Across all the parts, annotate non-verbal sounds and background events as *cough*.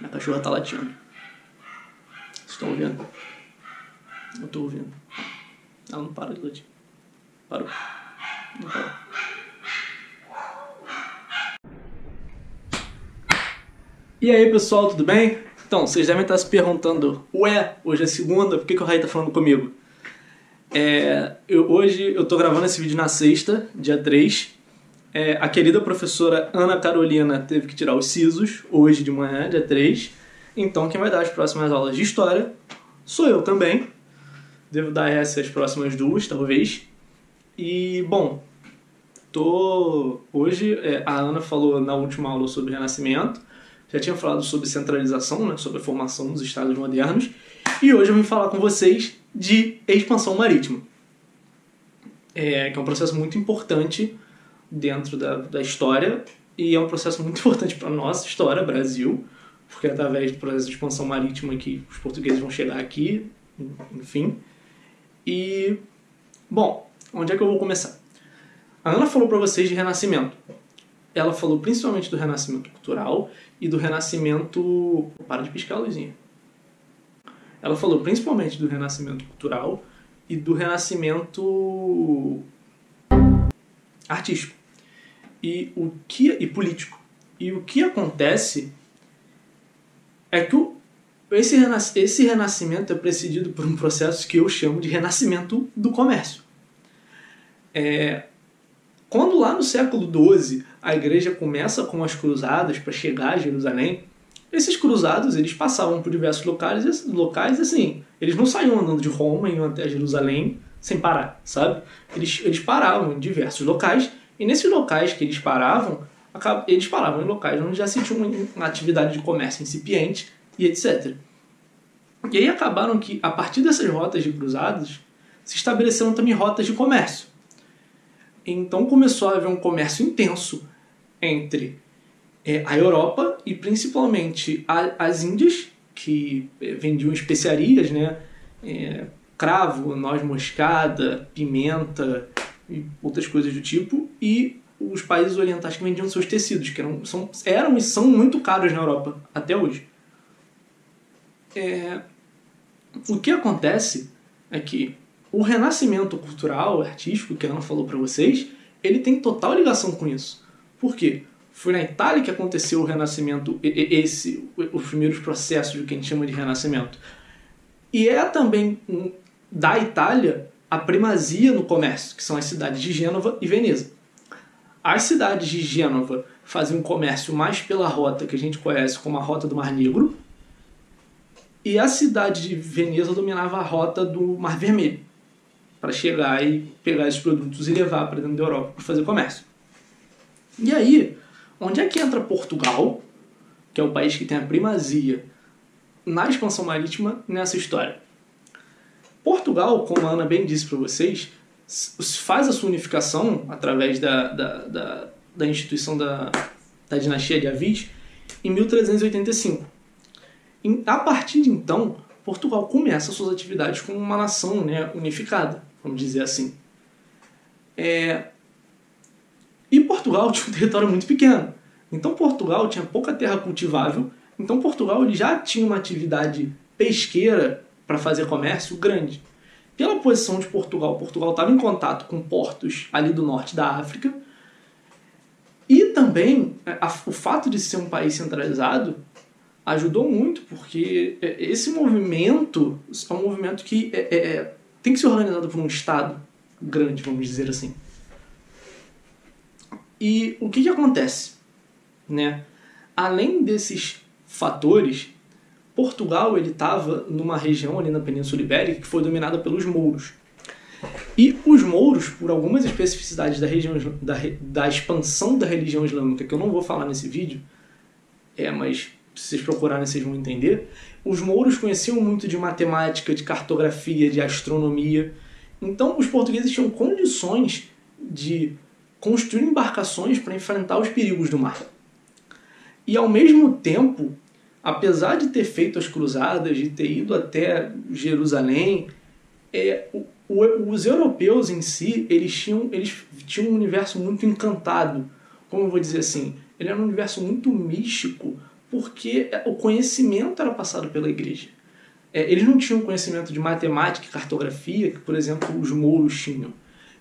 Minha cachorra tá latindo. Vocês estão ouvindo? Eu tô ouvindo. Ela não para de latir. Parou. Não parou. E aí pessoal, tudo bem? Então, vocês devem estar se perguntando, ué, hoje é segunda, por que, que o Rai tá falando comigo? É, eu, hoje eu tô gravando esse vídeo na sexta, dia 3. É, a querida professora Ana Carolina teve que tirar os sisos hoje de manhã, dia 3. Então quem vai dar as próximas aulas de história sou eu também. Devo dar essas próximas duas, talvez. E, bom, tô. Hoje é, a Ana falou na última aula sobre Renascimento já tinha falado sobre centralização, né, sobre a formação dos estados modernos, e hoje eu vim falar com vocês de expansão marítima, é, que é um processo muito importante dentro da, da história e é um processo muito *laughs* importante para a nossa história, Brasil, porque é através do processo de expansão marítima que os portugueses vão chegar aqui, enfim. E, bom, onde é que eu vou começar? A Ana falou para vocês de renascimento. Ela falou principalmente do renascimento cultural e do renascimento. Para de piscar, Luizinha. Ela falou principalmente do renascimento cultural e do renascimento artístico e o que e político. E o que acontece é que o, esse, renas, esse renascimento é precedido por um processo que eu chamo de renascimento do comércio. É, quando lá no século XII a igreja começa com as cruzadas para chegar a Jerusalém, esses cruzados eles passavam por diversos locais, locais assim, eles não saíam andando de Roma e iam até Jerusalém sem parar, sabe? Eles, eles paravam em diversos locais e nesses locais que eles paravam, eles paravam em locais onde já se tinha uma atividade de comércio incipiente e etc. E aí acabaram que, a partir dessas rotas de cruzados, se estabeleceram também rotas de comércio. Então começou a haver um comércio intenso entre é, a Europa e principalmente a, as Índias, que é, vendiam especiarias, né? É, cravo, noz moscada, pimenta e outras coisas do tipo, e os países orientais que vendiam seus tecidos, que eram, são, eram e são muito caros na Europa até hoje. É, o que acontece é que o renascimento cultural, artístico, que a Ana falou para vocês, ele tem total ligação com isso. Por quê? Foi na Itália que aconteceu o renascimento, esse, os primeiros processos do que a gente chama de renascimento. E é também da Itália a primazia no comércio, que são as cidades de Gênova e Veneza. As cidades de Gênova faziam comércio mais pela rota que a gente conhece como a Rota do Mar Negro, e a cidade de Veneza dominava a rota do Mar Vermelho para chegar e pegar esses produtos e levar para dentro da Europa para fazer comércio. E aí, onde é que entra Portugal, que é o país que tem a primazia na expansão marítima nessa história? Portugal, como a Ana bem disse para vocês, faz a sua unificação através da, da, da, da instituição da, da dinastia de Avis em 1385. E, a partir de então, Portugal começa suas atividades como uma nação né, unificada vamos dizer assim. É... E Portugal *laughs* tinha um território muito pequeno. Então Portugal tinha pouca terra cultivável. Então Portugal ele já tinha uma atividade pesqueira para fazer comércio grande. Pela posição de Portugal, Portugal estava em contato com portos ali do norte da África. E também a, o fato de ser um país centralizado ajudou muito, porque é, esse movimento é um movimento que é, é, é tem que ser organizado por um Estado grande, vamos dizer assim. E o que, que acontece? Né? Além desses fatores, Portugal ele estava numa região ali na Península Ibérica que foi dominada pelos mouros. E os mouros, por algumas especificidades da, região, da, da expansão da religião islâmica, que eu não vou falar nesse vídeo, é, mas se vocês procurarem vocês vão entender, os mouros conheciam muito de matemática, de cartografia, de astronomia. Então os portugueses tinham condições de construir embarcações para enfrentar os perigos do mar. E ao mesmo tempo, apesar de ter feito as cruzadas, de ter ido até Jerusalém, é, o, o, os europeus em si eles tinham, eles tinham um universo muito encantado. Como eu vou dizer assim? Ele era um universo muito místico porque o conhecimento era passado pela igreja. É, eles não tinham conhecimento de matemática e cartografia que, por exemplo, os mouros tinham.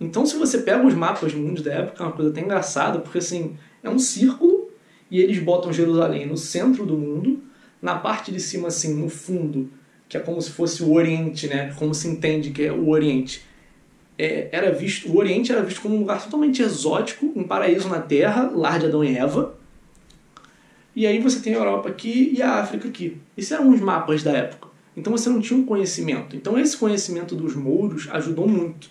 Então, se você pega os mapas mundos da época, é uma coisa até engraçada, porque assim, é um círculo e eles botam Jerusalém no centro do mundo, na parte de cima, assim, no fundo, que é como se fosse o Oriente, né? Como se entende que é o Oriente. É, era visto, o Oriente era visto como um lugar totalmente exótico, um paraíso na Terra, lar de Adão e Eva. E aí você tem a Europa aqui e a África aqui. Esses eram os mapas da época. Então você não tinha um conhecimento. Então esse conhecimento dos mouros ajudou muito.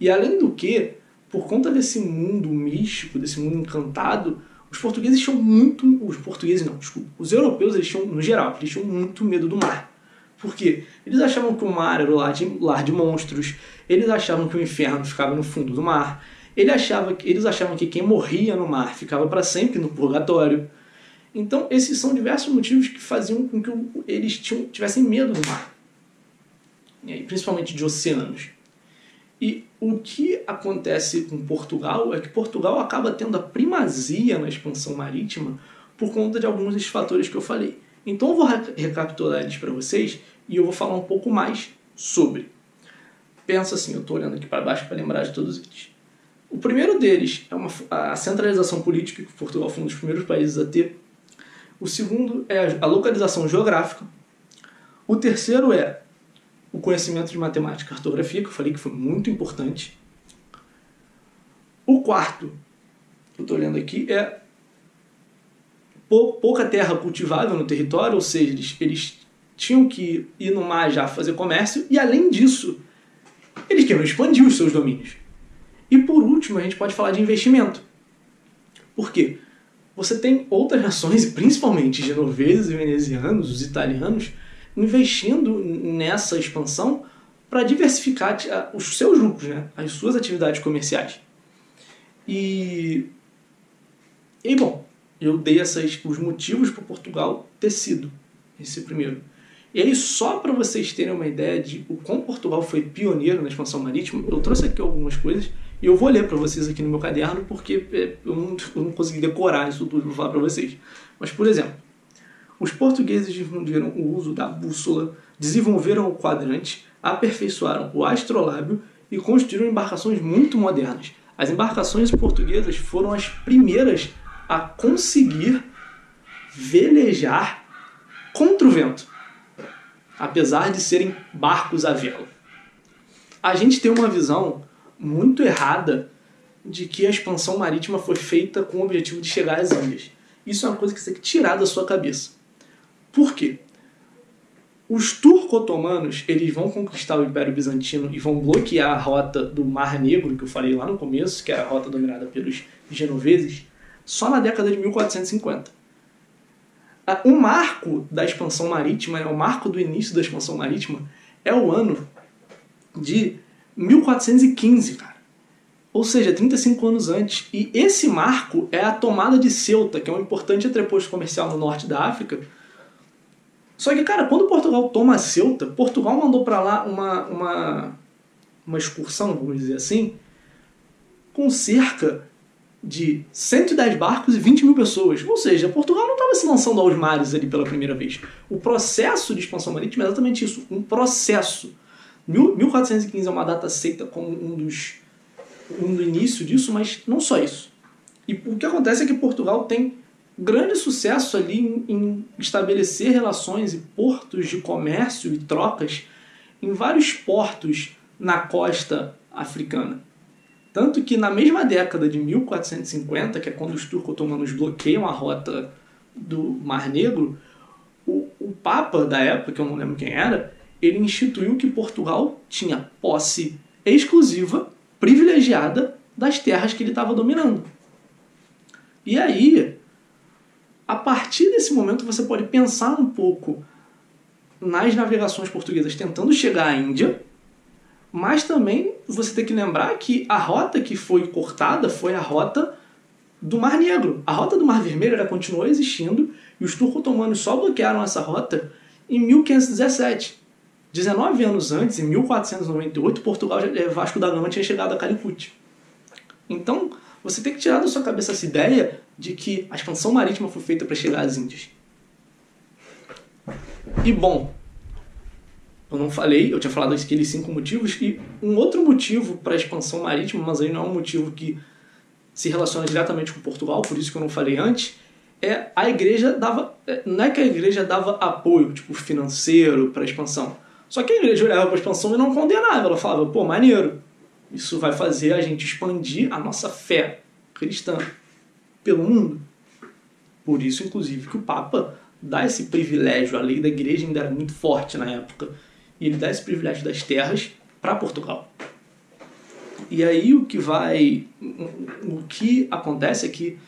E além do que, por conta desse mundo místico, desse mundo encantado, os portugueses tinham muito. Os portugueses não, desculpa. Os europeus, eles tinham, no geral, eles tinham muito medo do mar. Por quê? Eles achavam que o mar era o lar de, lar de monstros, eles achavam que o inferno ficava no fundo do mar, ele achava, eles achavam que quem morria no mar ficava para sempre no purgatório. Então, esses são diversos motivos que faziam com que eles tinham, tivessem medo do mar, principalmente de oceanos. E o que acontece com Portugal é que Portugal acaba tendo a primazia na expansão marítima por conta de alguns desses fatores que eu falei. Então eu vou recapitular eles para vocês e eu vou falar um pouco mais sobre. Pensa assim, eu estou olhando aqui para baixo para lembrar de todos eles. O primeiro deles é uma, a centralização política, que Portugal foi um dos primeiros países a ter. O segundo é a localização geográfica. O terceiro é o conhecimento de matemática e cartografia, que eu falei que foi muito importante. O quarto, que eu estou olhando aqui, é pouca terra cultivável no território, ou seja, eles, eles tinham que ir no mar já fazer comércio, e além disso, eles queriam expandir os seus domínios. E por último, a gente pode falar de investimento. Por quê? Você tem outras nações, principalmente genoveses e venezianos, os italianos, investindo nessa expansão para diversificar os seus lucros, né? as suas atividades comerciais. E, e bom, eu dei essas, os motivos para Portugal ter sido esse primeiro. E aí, só para vocês terem uma ideia de o quão Portugal foi pioneiro na expansão marítima, eu trouxe aqui algumas coisas e eu vou ler para vocês aqui no meu caderno porque é, eu não, eu não consegui decorar isso tudo para falar para vocês. Mas, por exemplo, os portugueses difundiram o uso da bússola, desenvolveram o quadrante, aperfeiçoaram o astrolábio e construíram embarcações muito modernas. As embarcações portuguesas foram as primeiras a conseguir velejar contra o vento, apesar de serem barcos à vela. A gente tem uma visão muito errada de que a expansão marítima foi feita com o objetivo de chegar às ilhas. Isso é uma coisa que você tem que tirar da sua cabeça. Por quê? Os turco-otomanos eles vão conquistar o Império Bizantino e vão bloquear a rota do Mar Negro, que eu falei lá no começo, que era a rota dominada pelos genoveses, só na década de 1450. O marco da expansão marítima, o marco do início da expansão marítima, é o ano de 1415, cara. Ou seja, 35 anos antes. E esse marco é a tomada de Ceuta, que é um importante entreposto comercial no norte da África, só que, cara, quando Portugal toma Ceuta, Portugal mandou para lá uma, uma, uma excursão, vamos dizer assim, com cerca de 110 barcos e 20 mil pessoas. Ou seja, Portugal não estava se lançando aos mares ali pela primeira vez. O processo de expansão marítima é exatamente isso, um processo. 1415 é uma data aceita como um dos um do início disso, mas não só isso. E o que acontece é que Portugal tem grande sucesso ali em, em estabelecer relações e portos de comércio e trocas em vários portos na costa africana. Tanto que na mesma década de 1450, que é quando os turco-otomanos bloqueiam a rota do Mar Negro, o, o Papa da época, que eu não lembro quem era, ele instituiu que Portugal tinha posse exclusiva, privilegiada das terras que ele estava dominando. E aí, a partir desse momento você pode pensar um pouco nas navegações portuguesas tentando chegar à Índia, mas também você tem que lembrar que a rota que foi cortada foi a rota do Mar Negro. A rota do Mar Vermelho ela continuou existindo e os turcos otomanos só bloquearam essa rota em 1517. 19 anos antes, em 1498, Portugal, eh, Vasco da Gama tinha chegado a Calicut. Então, você tem que tirar da sua cabeça essa ideia de que a expansão marítima foi feita para chegar às Índias. E bom, eu não falei, eu tinha falado aqueles cinco motivos, e um outro motivo para a expansão marítima, mas aí não é um motivo que se relaciona diretamente com Portugal, por isso que eu não falei antes, é a igreja dava. É, não é que a igreja dava apoio, tipo, financeiro para a expansão. Só que a igreja olhava para a expansão e não condenava. Ela falava, pô, maneiro, isso vai fazer a gente expandir a nossa fé cristã pelo mundo. Por isso, inclusive, que o Papa dá esse privilégio, a lei da igreja ainda era muito forte na época, e ele dá esse privilégio das terras para Portugal. E aí o que vai, o que acontece é que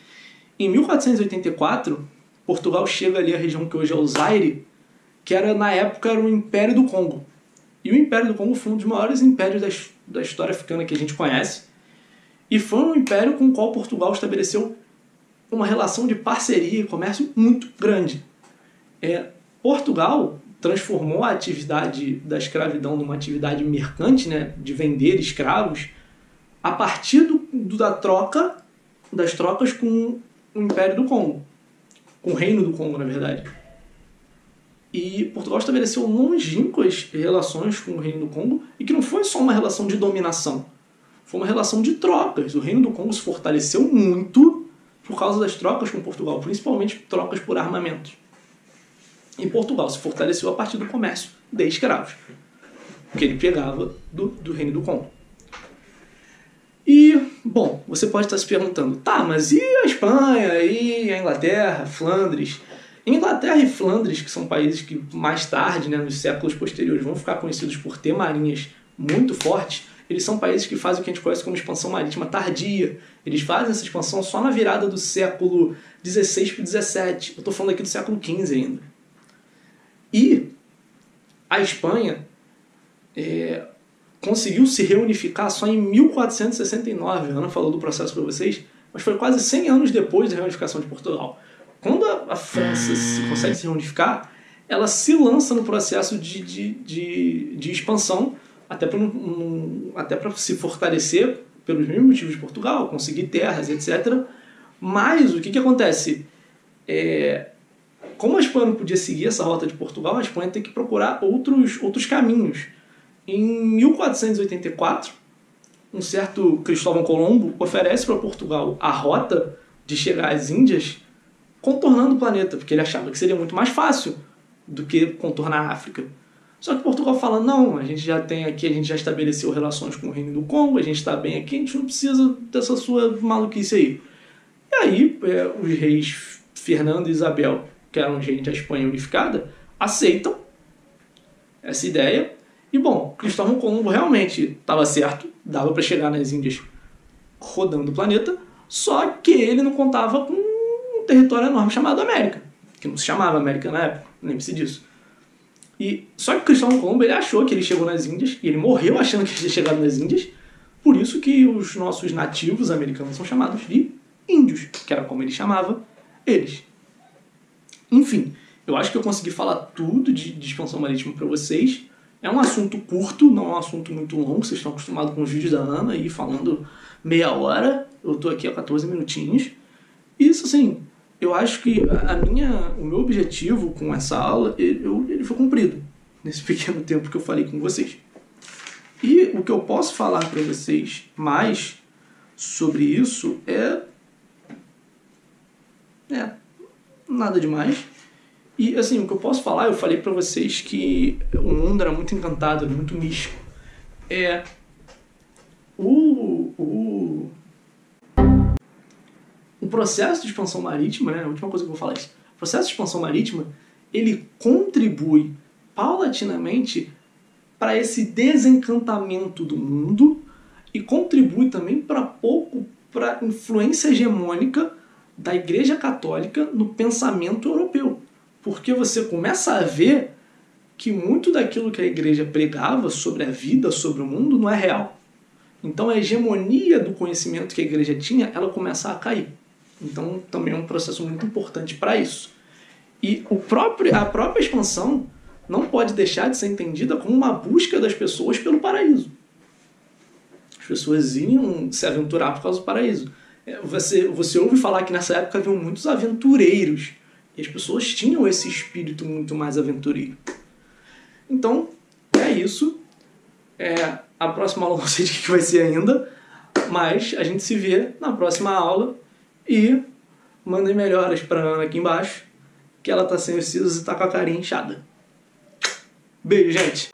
em 1484 Portugal chega ali à região que hoje é o Zaire, que era na época era o Império do Congo. E o Império do Congo foi um dos maiores impérios da, da história africana que a gente conhece. E foi um império com o qual Portugal estabeleceu uma relação de parceria e comércio muito grande. É, Portugal transformou a atividade da escravidão numa atividade mercante, né, de vender escravos, a partir do, do, da troca, das trocas com o Império do Congo, com o Reino do Congo, na verdade. E Portugal estabeleceu longínquas relações com o Reino do Congo e que não foi só uma relação de dominação, foi uma relação de trocas. O Reino do Congo se fortaleceu muito por causa das trocas com Portugal, principalmente trocas por armamentos. E Portugal se fortaleceu a partir do comércio de escravos, que ele pegava do, do Reino do Congo. E, bom, você pode estar se perguntando, tá, mas e a Espanha, e a Inglaterra, Flandres? Inglaterra e Flandres, que são países que mais tarde, né, nos séculos posteriores, vão ficar conhecidos por ter marinhas muito fortes, eles são países que fazem o que a gente conhece como expansão marítima tardia. Eles fazem essa expansão só na virada do século XVI para XVII. Eu estou falando aqui do século XV ainda. E a Espanha é, conseguiu se reunificar só em 1469. A Ana falou do processo para vocês, mas foi quase 100 anos depois da reunificação de Portugal. Quando a, a França se, consegue se reunificar, ela se lança no processo de, de, de, de expansão, até para até se fortalecer pelos mesmos motivos de Portugal, conseguir terras, etc. Mas o que, que acontece? É, como a Espanha não podia seguir essa rota de Portugal, a Espanha tem que procurar outros, outros caminhos. Em 1484, um certo Cristóvão Colombo oferece para Portugal a rota de chegar às Índias contornando o planeta, porque ele achava que seria muito mais fácil do que contornar a África. Só que Portugal fala: não, a gente já tem aqui, a gente já estabeleceu relações com o Reino do Congo, a gente está bem aqui, a gente não precisa dessa sua maluquice aí. E aí, é, os reis Fernando e Isabel que eram gente da Espanha unificada, aceitam essa ideia. E bom, Cristóvão Colombo realmente estava certo, dava para chegar nas Índias rodando o planeta, só que ele não contava com um território enorme chamado América, que não se chamava América na época, lembre-se disso. E só que Cristóvão Colombo ele achou que ele chegou nas Índias e ele morreu achando que tinha chegado nas Índias, por isso que os nossos nativos americanos são chamados de índios, que era como ele chamava eles. Enfim, eu acho que eu consegui falar tudo de, de expansão marítima para vocês. É um assunto curto, não é um assunto muito longo. Vocês estão acostumados com os vídeos da Ana aí falando meia hora. Eu estou aqui há 14 minutinhos. Isso, assim, eu acho que a minha, o meu objetivo com essa aula ele, ele foi cumprido nesse *laughs* pequeno tempo que eu falei com vocês. E o que eu posso falar para vocês mais sobre isso é. É, nada demais. E assim, o que eu posso falar, eu falei para vocês que o mundo era muito encantado, muito místico. É processo de expansão marítima, né? A última coisa que eu vou falar é isso. O processo de expansão marítima, ele contribui paulatinamente para esse desencantamento do mundo e contribui também para pouco para influência hegemônica da Igreja Católica no pensamento europeu. Porque você começa a ver que muito daquilo que a igreja pregava sobre a vida, sobre o mundo, não é real. Então a hegemonia do conhecimento que a igreja tinha, ela começa a cair. Então também é um processo muito importante para isso. E o próprio, a própria expansão não pode deixar de ser entendida como uma busca das pessoas pelo paraíso. As pessoas iam se aventurar por causa do paraíso. É, você, você ouve falar que nessa época haviam muitos aventureiros. E as pessoas tinham esse espírito muito mais aventureiro. Então, é isso. É, a próxima aula *laughs* não sei de que vai ser ainda, mas a gente se vê na próxima aula e mandem melhoras pra Ana aqui embaixo, que ela tá sem os cílios e tá com a carinha inchada. Beijo, gente!